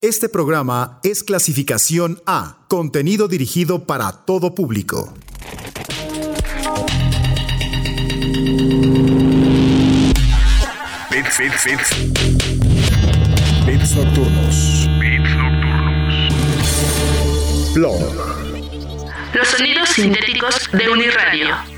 Este programa es clasificación A, contenido dirigido para todo público. Bits, bits, bits. Bits nocturnos. Bits nocturnos. Blog. Los sonidos sintéticos de Uniradio.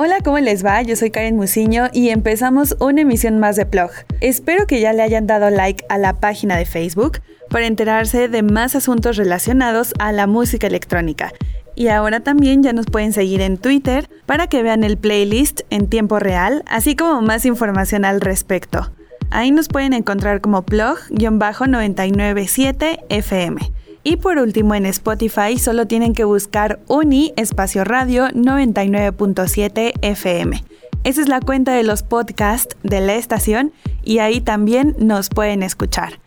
Hola, ¿cómo les va? Yo soy Karen Musiño y empezamos una emisión más de Plog. Espero que ya le hayan dado like a la página de Facebook para enterarse de más asuntos relacionados a la música electrónica. Y ahora también ya nos pueden seguir en Twitter para que vean el playlist en tiempo real, así como más información al respecto. Ahí nos pueden encontrar como plog-997 FM. Y por último en Spotify solo tienen que buscar Uni Espacio Radio 99.7 FM. Esa es la cuenta de los podcasts de la estación y ahí también nos pueden escuchar.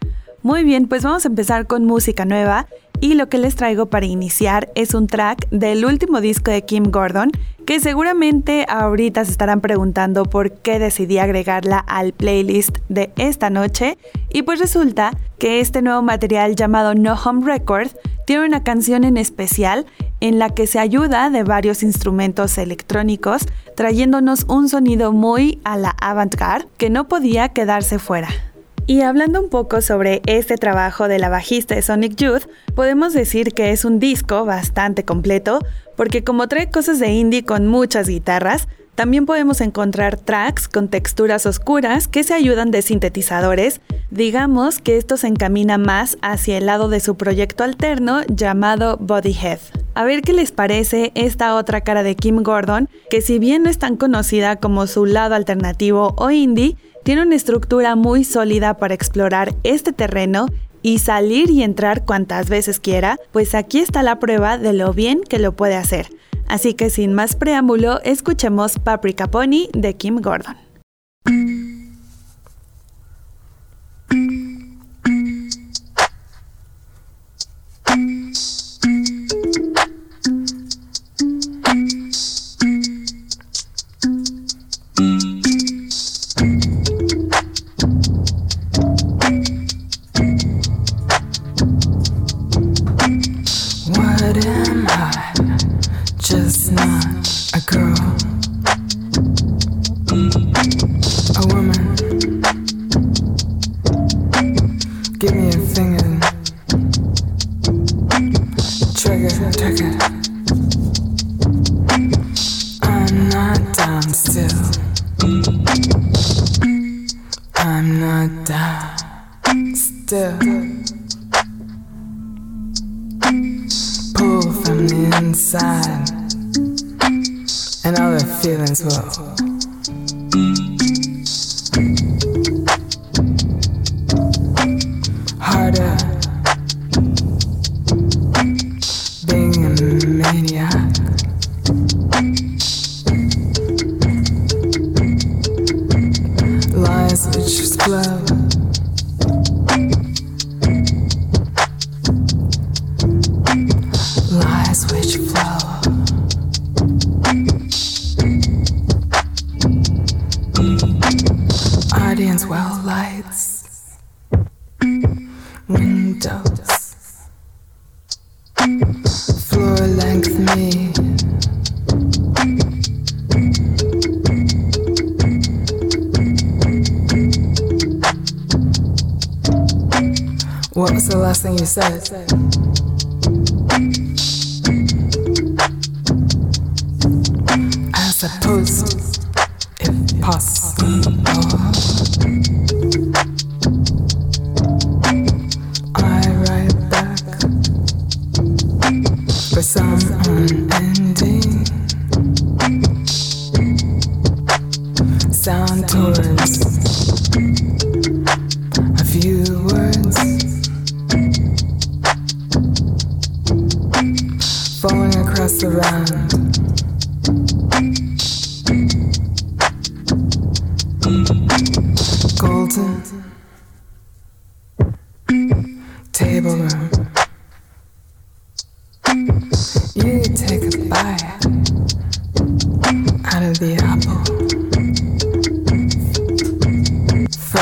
Muy bien, pues vamos a empezar con música nueva y lo que les traigo para iniciar es un track del último disco de Kim Gordon, que seguramente ahorita se estarán preguntando por qué decidí agregarla al playlist de esta noche. Y pues resulta que este nuevo material llamado No Home Record tiene una canción en especial en la que se ayuda de varios instrumentos electrónicos, trayéndonos un sonido muy a la avant-garde que no podía quedarse fuera. Y hablando un poco sobre este trabajo de la bajista de Sonic Youth, podemos decir que es un disco bastante completo, porque como trae cosas de indie con muchas guitarras, también podemos encontrar tracks con texturas oscuras que se ayudan de sintetizadores. Digamos que esto se encamina más hacia el lado de su proyecto alterno llamado Bodyhead. A ver qué les parece esta otra cara de Kim Gordon, que si bien no es tan conocida como su lado alternativo o indie, tiene una estructura muy sólida para explorar este terreno y salir y entrar cuantas veces quiera, pues aquí está la prueba de lo bien que lo puede hacer. Así que sin más preámbulo, escuchemos Paprika Pony de Kim Gordon.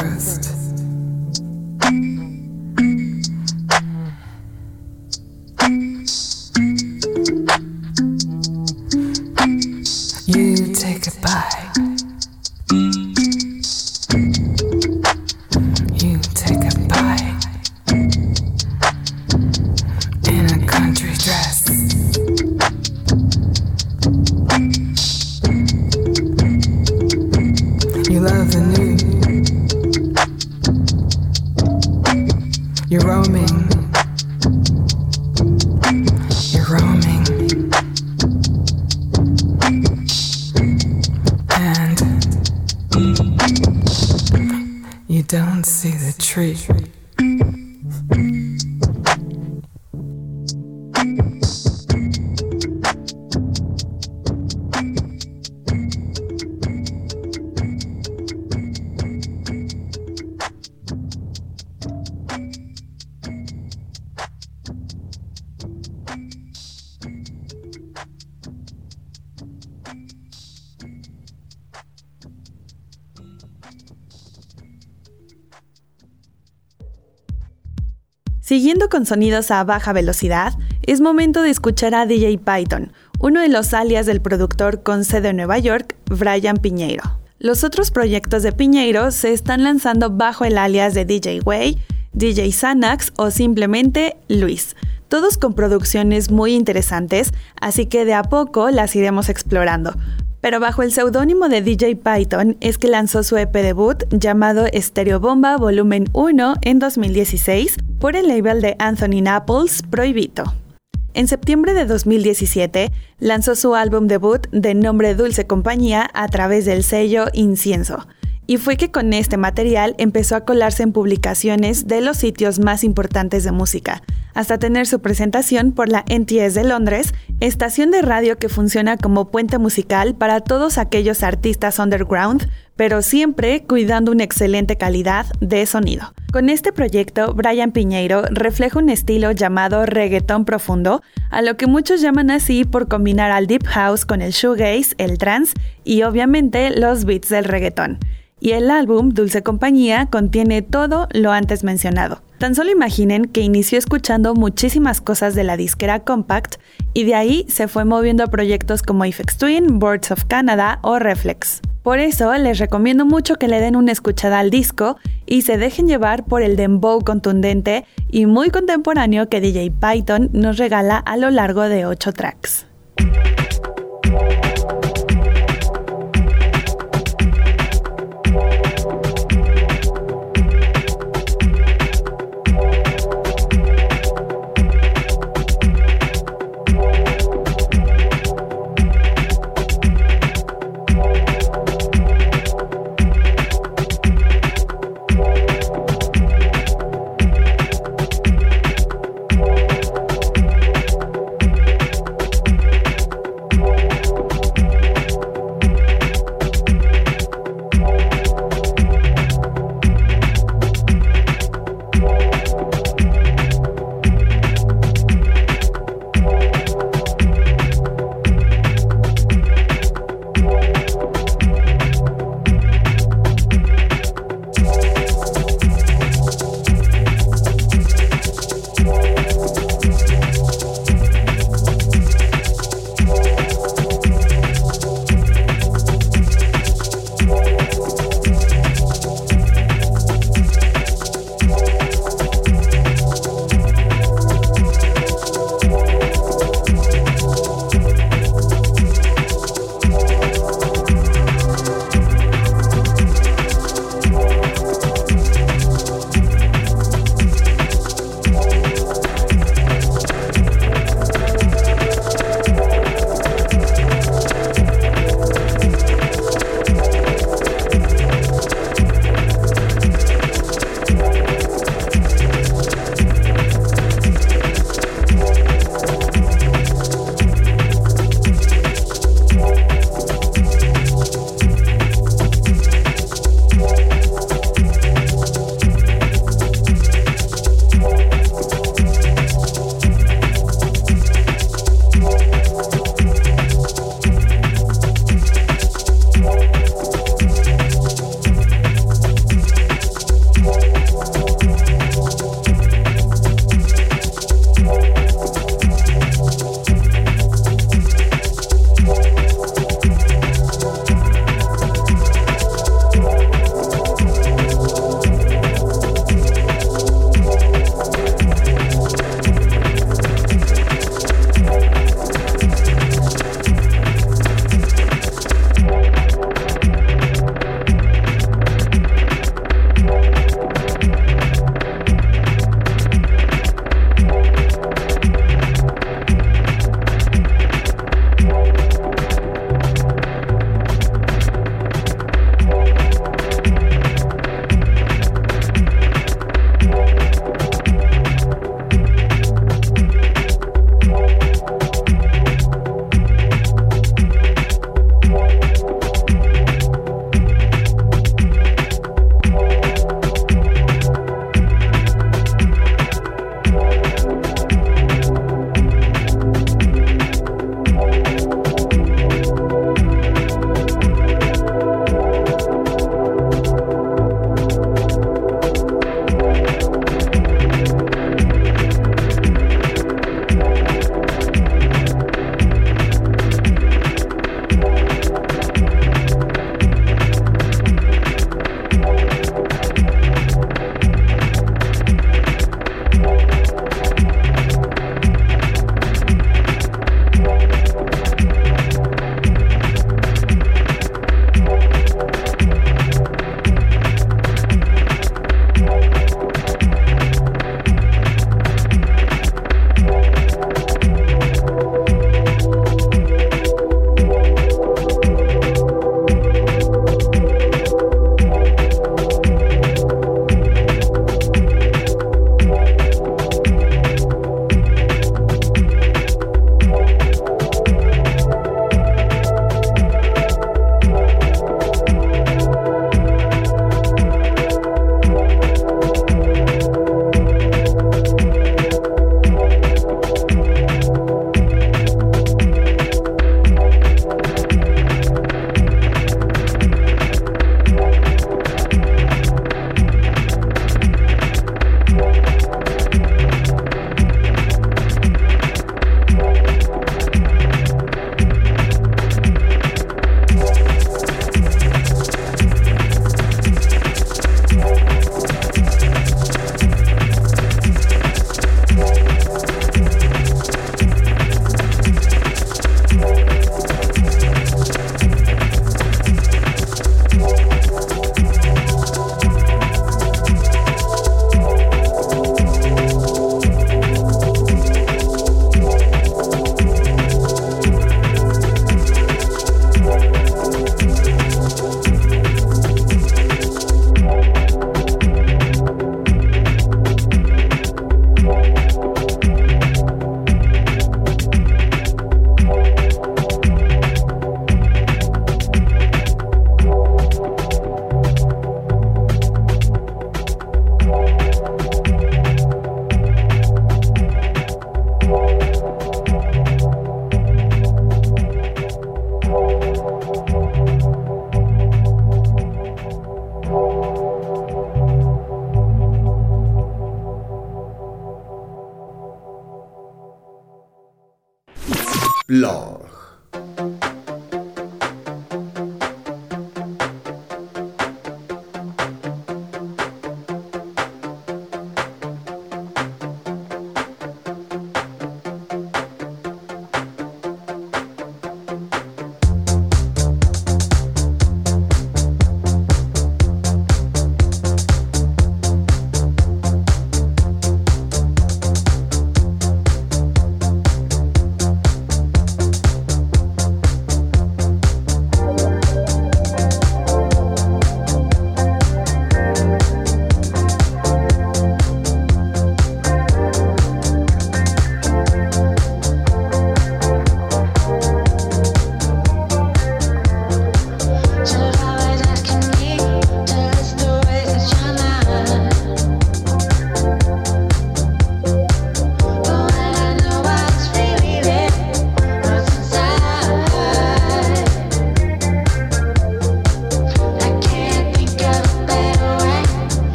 first. Con sonidos a baja velocidad, es momento de escuchar a DJ Python, uno de los alias del productor con sede en Nueva York, Brian Piñeiro. Los otros proyectos de Piñeiro se están lanzando bajo el alias de DJ Way, DJ Xanax o simplemente Luis, todos con producciones muy interesantes, así que de a poco las iremos explorando. Pero bajo el seudónimo de DJ Python es que lanzó su EP debut llamado Stereo Bomba Volumen 1 en 2016 por el label de Anthony Naples Prohibito. En septiembre de 2017 lanzó su álbum debut de nombre Dulce Compañía a través del sello Incienso. Y fue que con este material empezó a colarse en publicaciones de los sitios más importantes de música, hasta tener su presentación por la NTS de Londres, estación de radio que funciona como puente musical para todos aquellos artistas underground, pero siempre cuidando una excelente calidad de sonido. Con este proyecto, Brian Piñeiro refleja un estilo llamado reggaetón profundo, a lo que muchos llaman así por combinar al deep house con el shoegaze, el trance y obviamente los beats del reggaetón y el álbum Dulce Compañía contiene todo lo antes mencionado. Tan solo imaginen que inició escuchando muchísimas cosas de la disquera Compact y de ahí se fue moviendo a proyectos como Ifex Twin, Boards of Canada o Reflex. Por eso les recomiendo mucho que le den una escuchada al disco y se dejen llevar por el dembow contundente y muy contemporáneo que DJ Python nos regala a lo largo de 8 tracks.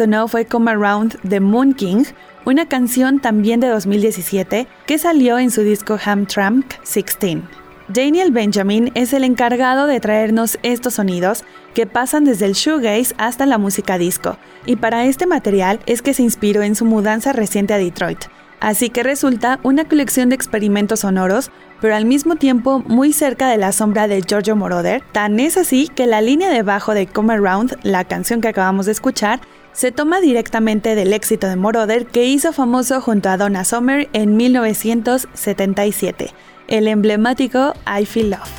Sonó fue Come Around the Moon King, una canción también de 2017 que salió en su disco Hamtramck 16. Daniel Benjamin es el encargado de traernos estos sonidos que pasan desde el shoegaze hasta la música disco, y para este material es que se inspiró en su mudanza reciente a Detroit. Así que resulta una colección de experimentos sonoros, pero al mismo tiempo muy cerca de la sombra de Giorgio Moroder. Tan es así que la línea de bajo de Come Around, la canción que acabamos de escuchar, se toma directamente del éxito de Moroder que hizo famoso junto a Donna Summer en 1977, el emblemático I Feel Love.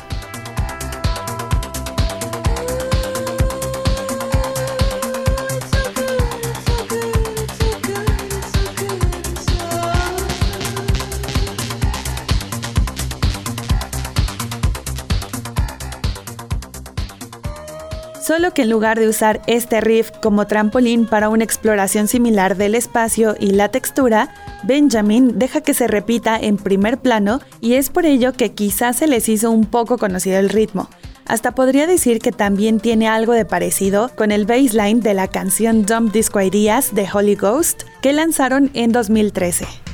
Solo que en lugar de usar este riff como trampolín para una exploración similar del espacio y la textura, Benjamin deja que se repita en primer plano y es por ello que quizás se les hizo un poco conocido el ritmo. Hasta podría decir que también tiene algo de parecido con el baseline de la canción Dumb Disco Ideas de Holy Ghost que lanzaron en 2013.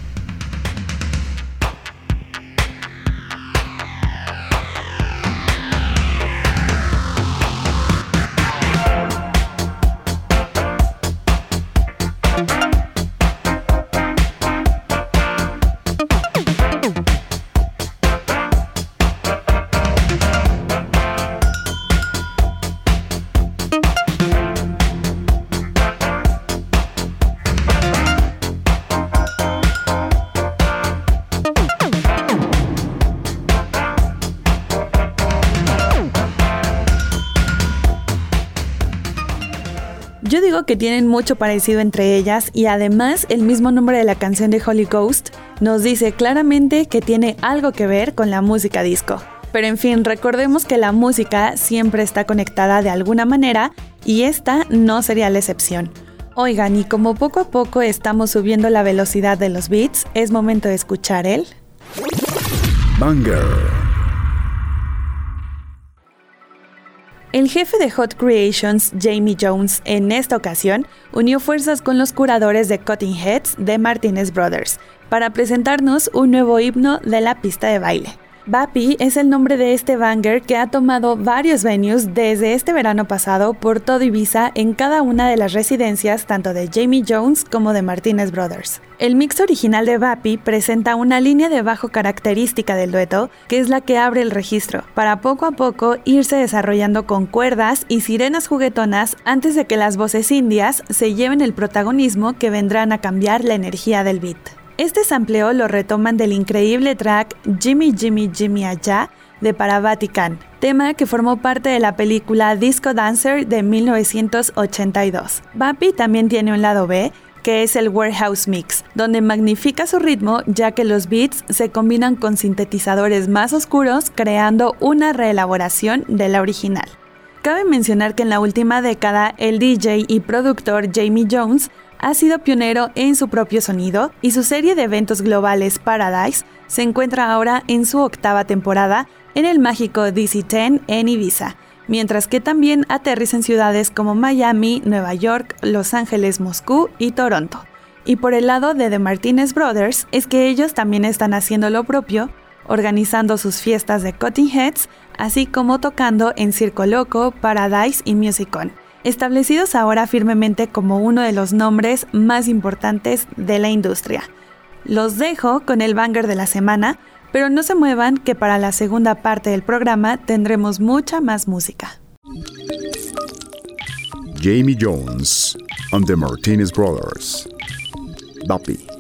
Que tienen mucho parecido entre ellas y además el mismo nombre de la canción de Holy Ghost nos dice claramente que tiene algo que ver con la música disco. Pero en fin, recordemos que la música siempre está conectada de alguna manera y esta no sería la excepción. Oigan, y como poco a poco estamos subiendo la velocidad de los beats, es momento de escuchar el... Banger. El jefe de Hot Creations, Jamie Jones, en esta ocasión unió fuerzas con los curadores de Cutting Heads de Martinez Brothers para presentarnos un nuevo himno de la pista de baile. Bapi es el nombre de este banger que ha tomado varios venues desde este verano pasado por todo Ibiza en cada una de las residencias tanto de Jamie Jones como de Martinez Brothers. El mix original de Bapi presenta una línea de bajo característica del dueto, que es la que abre el registro, para poco a poco irse desarrollando con cuerdas y sirenas juguetonas antes de que las voces indias se lleven el protagonismo que vendrán a cambiar la energía del beat. Este sampleo lo retoman del increíble track Jimmy Jimmy Jimmy Allá de Para Vatican, tema que formó parte de la película Disco Dancer de 1982. Bapi también tiene un lado B, que es el Warehouse Mix, donde magnifica su ritmo ya que los beats se combinan con sintetizadores más oscuros creando una reelaboración de la original. Cabe mencionar que en la última década el DJ y productor Jamie Jones ha sido pionero en su propio sonido y su serie de eventos globales Paradise se encuentra ahora en su octava temporada en el mágico DC-10 en Ibiza, mientras que también aterriza en ciudades como Miami, Nueva York, Los Ángeles, Moscú y Toronto. Y por el lado de The Martinez Brothers es que ellos también están haciendo lo propio, organizando sus fiestas de Cutting Heads, así como tocando en Circo Loco, Paradise y Musicon establecidos ahora firmemente como uno de los nombres más importantes de la industria. Los dejo con el banger de la semana, pero no se muevan que para la segunda parte del programa tendremos mucha más música. Jamie Jones and the Martinez Brothers. Bapi.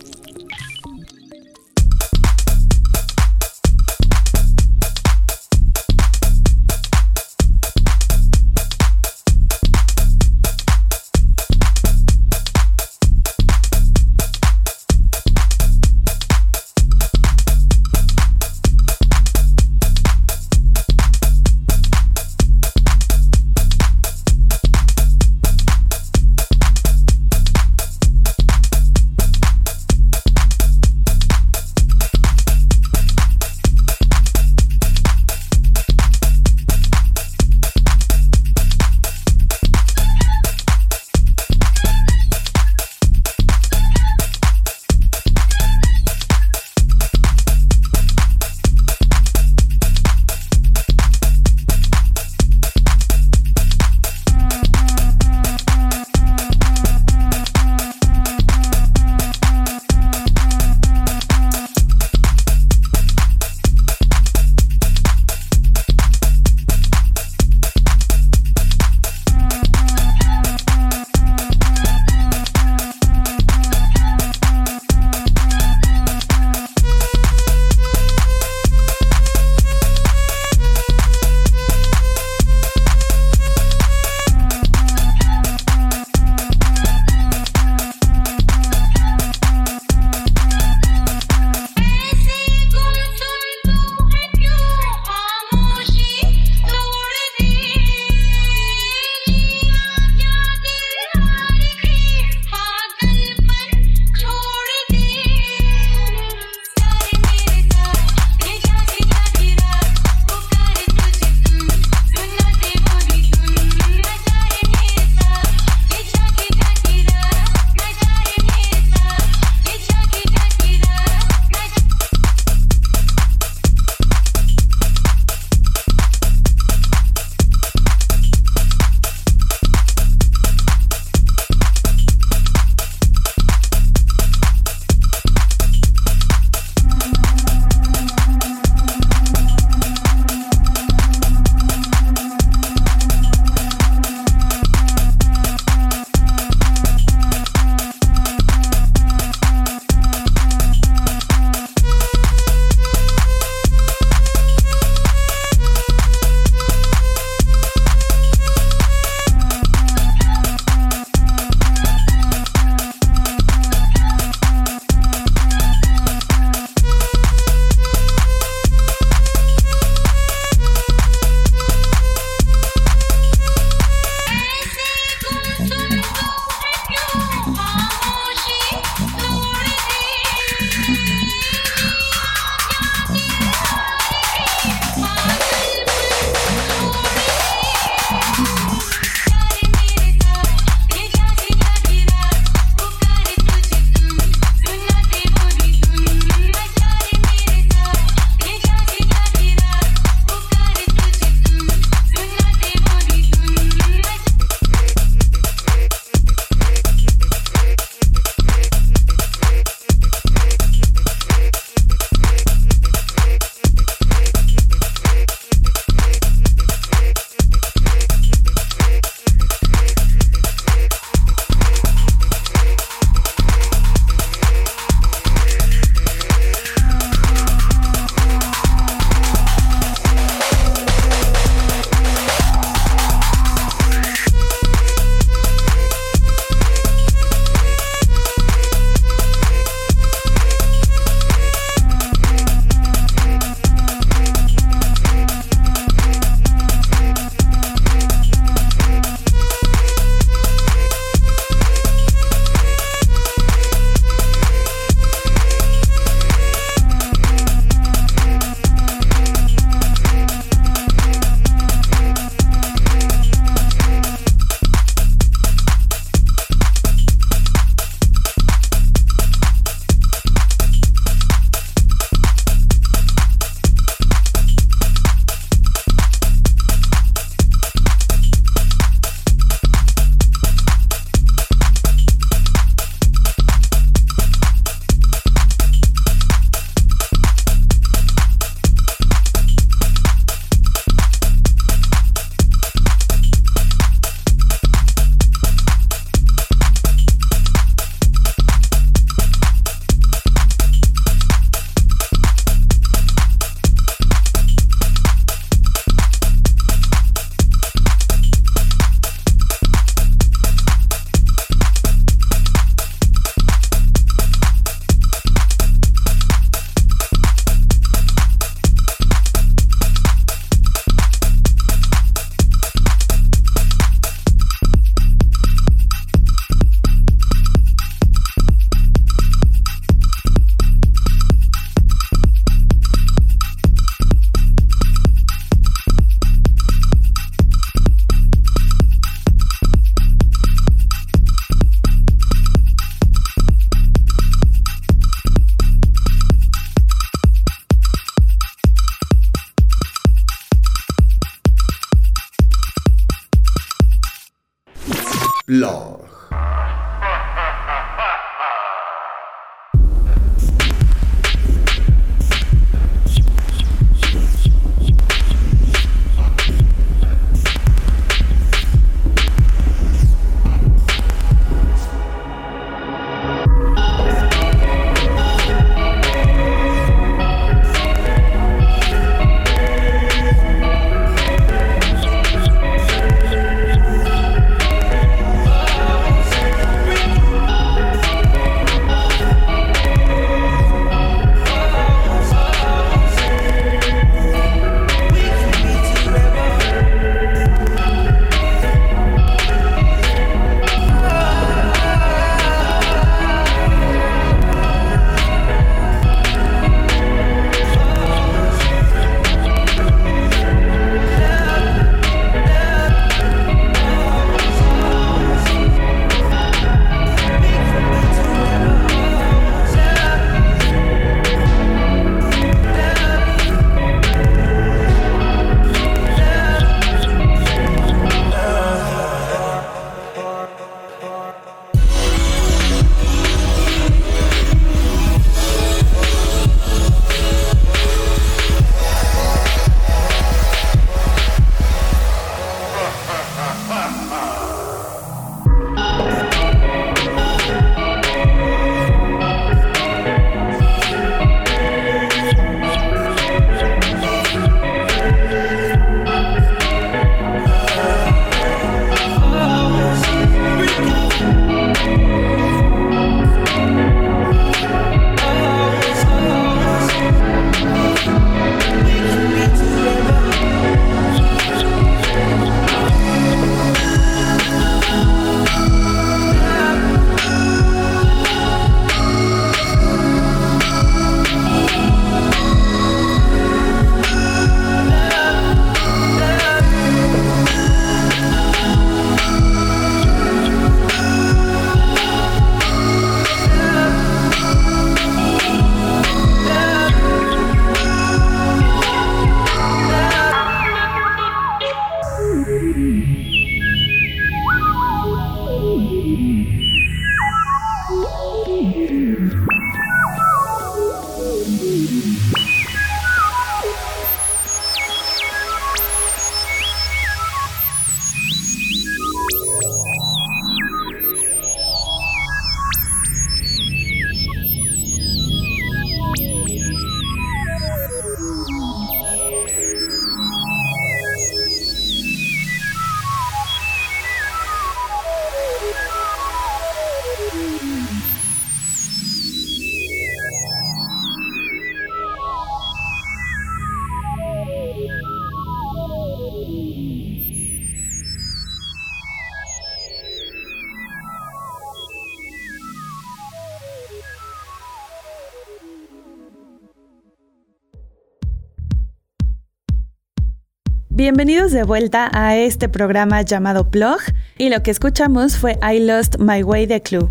Bienvenidos de vuelta a este programa llamado Plug y lo que escuchamos fue I Lost My Way de Clue,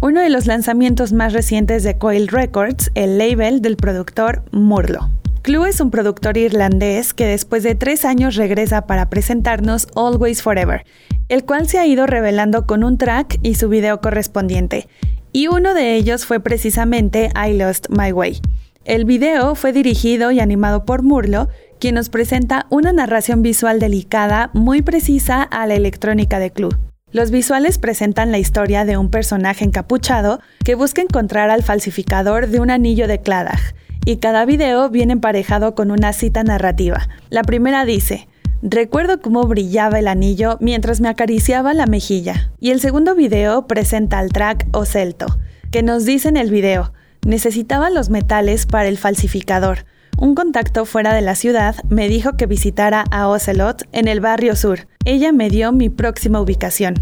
uno de los lanzamientos más recientes de Coil Records, el label del productor Murlo. Clue es un productor irlandés que después de tres años regresa para presentarnos Always Forever, el cual se ha ido revelando con un track y su video correspondiente, y uno de ellos fue precisamente I Lost My Way. El video fue dirigido y animado por Murlo quien nos presenta una narración visual delicada muy precisa a la electrónica de Clue. Los visuales presentan la historia de un personaje encapuchado que busca encontrar al falsificador de un anillo de Claddagh, y cada video viene emparejado con una cita narrativa. La primera dice, Recuerdo cómo brillaba el anillo mientras me acariciaba la mejilla. Y el segundo video presenta al track Ocelto, que nos dice en el video, necesitaba los metales para el falsificador, un contacto fuera de la ciudad me dijo que visitara a Ocelot en el barrio sur. Ella me dio mi próxima ubicación.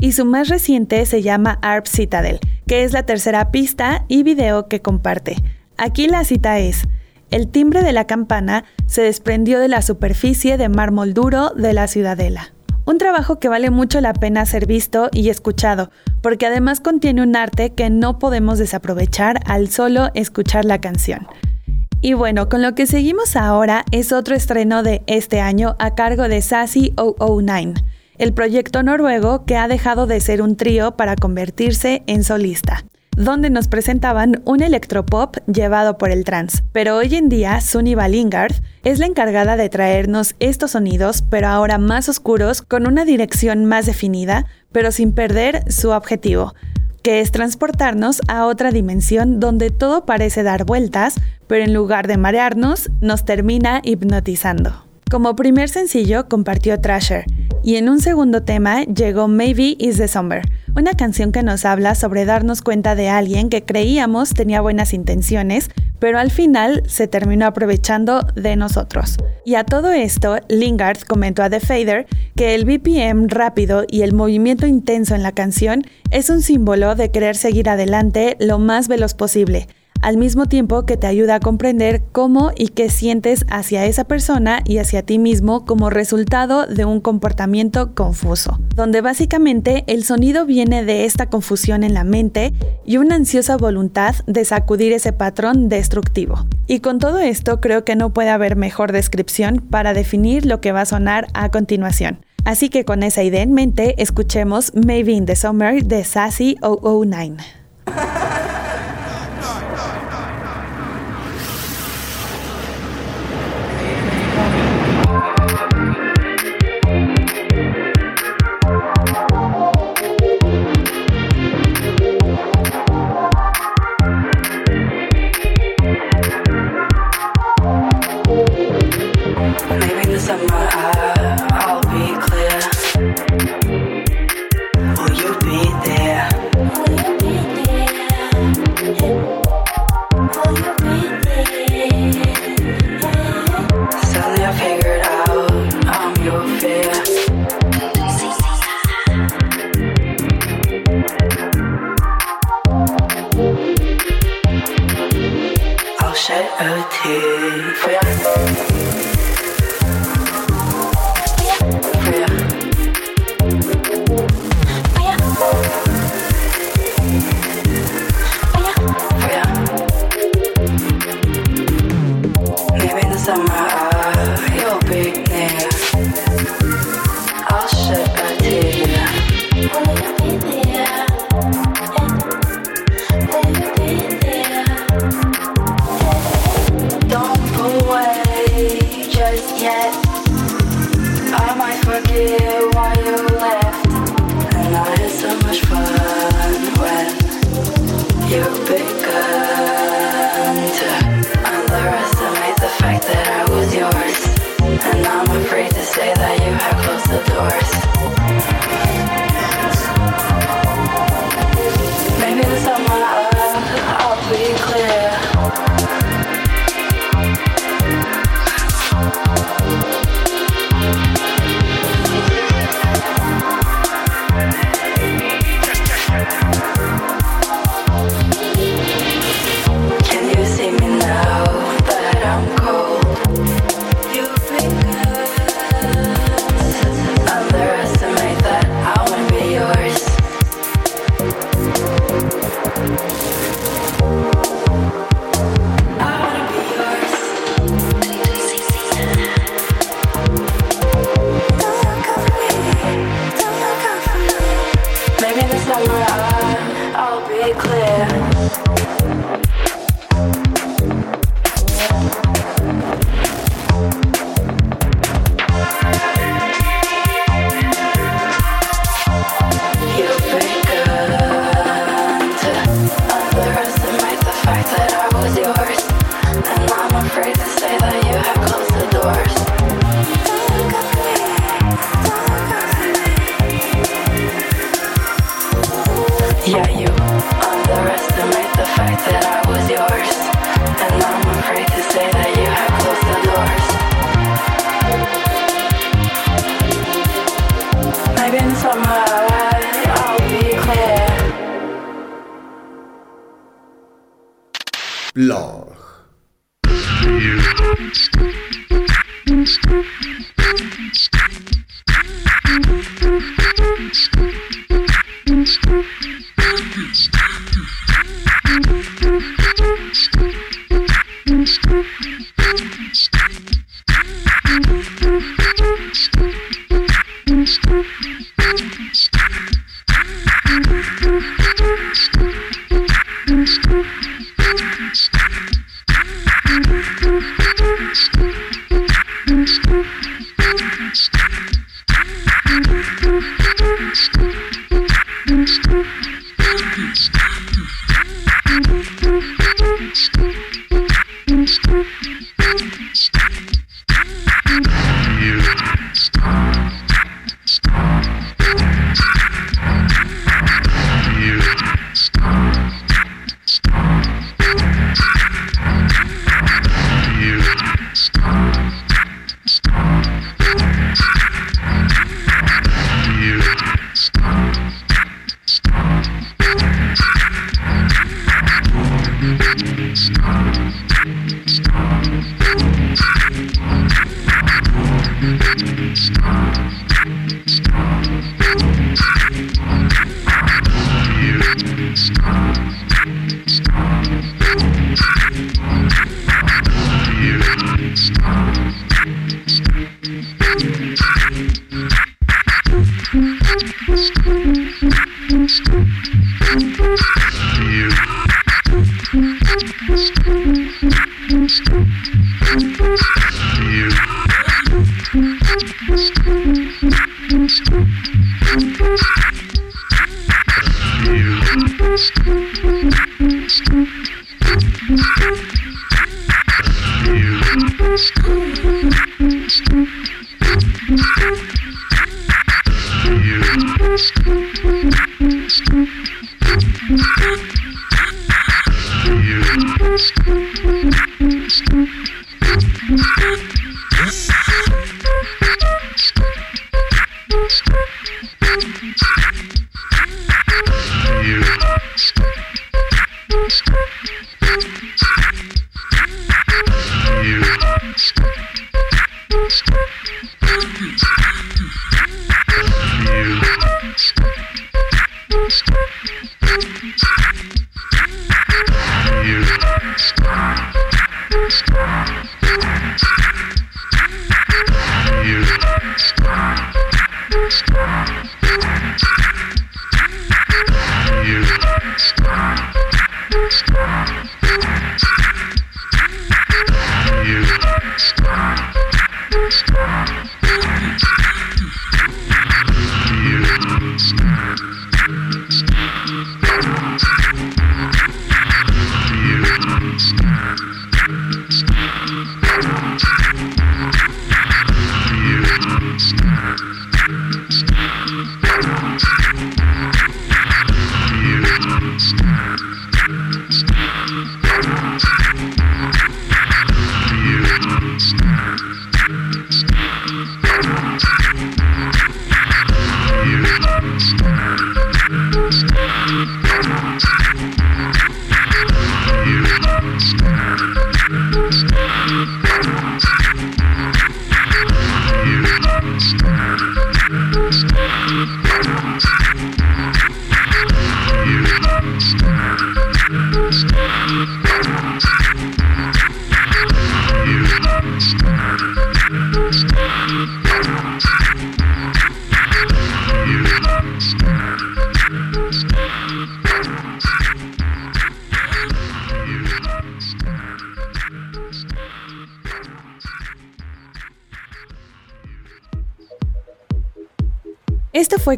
Y su más reciente se llama Arp Citadel, que es la tercera pista y video que comparte. Aquí la cita es, el timbre de la campana se desprendió de la superficie de mármol duro de la ciudadela. Un trabajo que vale mucho la pena ser visto y escuchado, porque además contiene un arte que no podemos desaprovechar al solo escuchar la canción. Y bueno, con lo que seguimos ahora es otro estreno de este año a cargo de Sassy 009. el proyecto noruego que ha dejado de ser un trío para convertirse en solista donde nos presentaban un electropop llevado por el trance. Pero hoy en día, Sunniva Lingard es la encargada de traernos estos sonidos, pero ahora más oscuros, con una dirección más definida, pero sin perder su objetivo, que es transportarnos a otra dimensión donde todo parece dar vueltas, pero en lugar de marearnos, nos termina hipnotizando. Como primer sencillo compartió Thrasher, y en un segundo tema llegó Maybe Is the Summer, una canción que nos habla sobre darnos cuenta de alguien que creíamos tenía buenas intenciones, pero al final se terminó aprovechando de nosotros. Y a todo esto, Lingard comentó a The Fader que el BPM rápido y el movimiento intenso en la canción es un símbolo de querer seguir adelante lo más veloz posible al mismo tiempo que te ayuda a comprender cómo y qué sientes hacia esa persona y hacia ti mismo como resultado de un comportamiento confuso, donde básicamente el sonido viene de esta confusión en la mente y una ansiosa voluntad de sacudir ese patrón destructivo. Y con todo esto creo que no puede haber mejor descripción para definir lo que va a sonar a continuación. Así que con esa idea en mente, escuchemos Maybe in the Summer de Sassy 009. H-O-T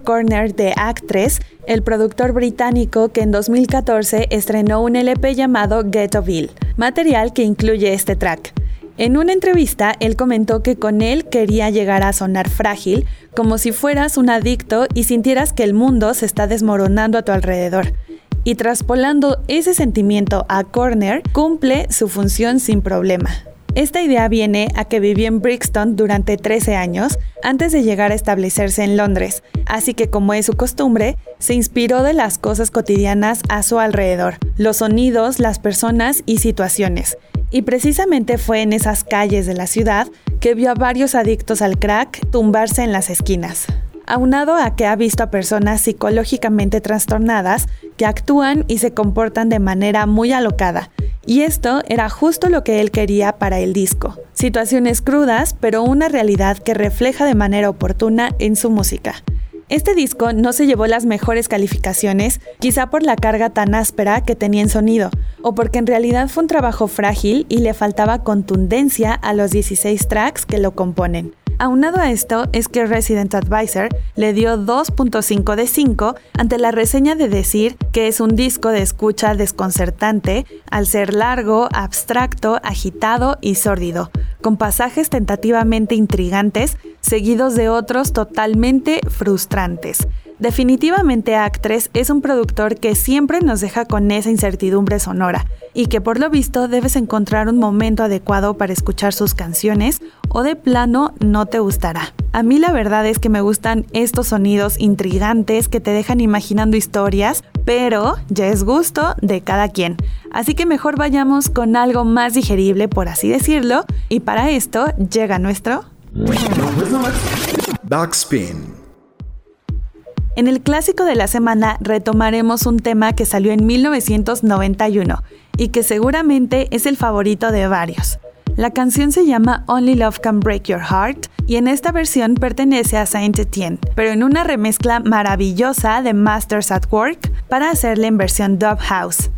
Corner de Act 3, el productor británico que en 2014 estrenó un LP llamado Ghettoville, material que incluye este track. En una entrevista, él comentó que con él quería llegar a sonar frágil, como si fueras un adicto y sintieras que el mundo se está desmoronando a tu alrededor. Y traspolando ese sentimiento a Corner, cumple su función sin problema. Esta idea viene a que vivió en Brixton durante 13 años antes de llegar a establecerse en Londres, así que como es su costumbre, se inspiró de las cosas cotidianas a su alrededor, los sonidos, las personas y situaciones. Y precisamente fue en esas calles de la ciudad que vio a varios adictos al crack tumbarse en las esquinas aunado a que ha visto a personas psicológicamente trastornadas que actúan y se comportan de manera muy alocada, y esto era justo lo que él quería para el disco. Situaciones crudas, pero una realidad que refleja de manera oportuna en su música. Este disco no se llevó las mejores calificaciones, quizá por la carga tan áspera que tenía en sonido, o porque en realidad fue un trabajo frágil y le faltaba contundencia a los 16 tracks que lo componen. Aunado a esto es que Resident Advisor le dio 2.5 de 5 ante la reseña de decir que es un disco de escucha desconcertante al ser largo, abstracto, agitado y sórdido, con pasajes tentativamente intrigantes seguidos de otros totalmente frustrantes. Definitivamente Actres es un productor que siempre nos deja con esa incertidumbre sonora y que por lo visto debes encontrar un momento adecuado para escuchar sus canciones o de plano no te gustará. A mí la verdad es que me gustan estos sonidos intrigantes que te dejan imaginando historias, pero ya es gusto de cada quien. Así que mejor vayamos con algo más digerible, por así decirlo, y para esto llega nuestro... Backspin. En el clásico de la semana retomaremos un tema que salió en 1991 y que seguramente es el favorito de varios. La canción se llama Only Love Can Break Your Heart y en esta versión pertenece a Saint Etienne, pero en una remezcla maravillosa de Masters at Work para hacerla en versión Dub House.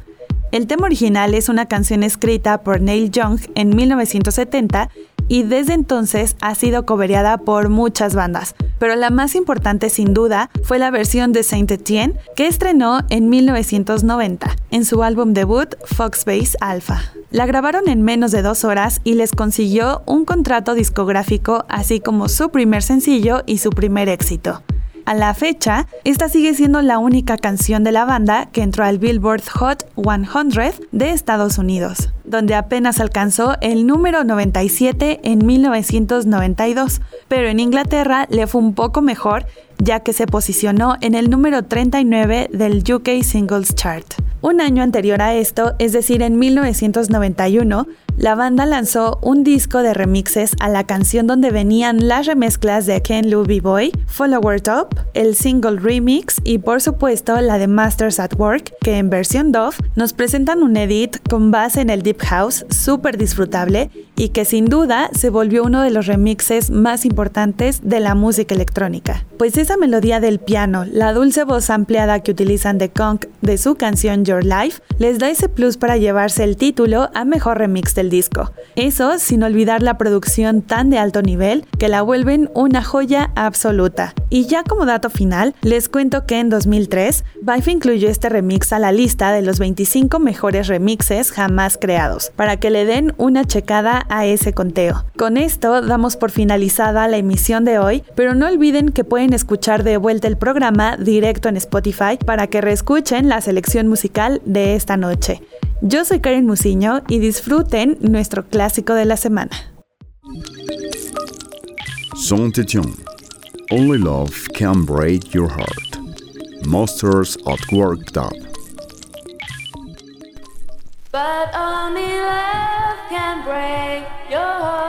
El tema original es una canción escrita por Neil Young en 1970 y desde entonces ha sido cobereada por muchas bandas, pero la más importante sin duda fue la versión de Saint Etienne que estrenó en 1990 en su álbum debut Foxbase Alpha. La grabaron en menos de dos horas y les consiguió un contrato discográfico así como su primer sencillo y su primer éxito. A la fecha, esta sigue siendo la única canción de la banda que entró al Billboard Hot 100 de Estados Unidos, donde apenas alcanzó el número 97 en 1992, pero en Inglaterra le fue un poco mejor ya que se posicionó en el número 39 del UK Singles Chart. Un año anterior a esto, es decir, en 1991, la banda lanzó un disco de remixes a la canción donde venían las remezclas de Ken Lou Boy, Follower Top, el single remix y por supuesto la de Masters at Work, que en versión Dove nos presentan un edit con base en el Deep House súper disfrutable y que sin duda se volvió uno de los remixes más importantes de la música electrónica. Pues esa melodía del piano, la dulce voz ampliada que utilizan de Kong de su canción Your Life, les da ese plus para llevarse el título a mejor remix del disco. Eso sin olvidar la producción tan de alto nivel que la vuelven una joya absoluta. Y ya como dato final, les cuento que en 2003, Vive incluyó este remix a la lista de los 25 mejores remixes jamás creados, para que le den una checada a ese conteo. Con esto damos por finalizada la emisión de hoy, pero no olviden que pueden escuchar de vuelta el programa directo en Spotify para que reescuchen la selección musical de esta noche. Yo soy Karen Musiño y disfruten nuestro clásico de la semana. Only love can break your heart. Monsters at Work Dub. But only love can break your heart.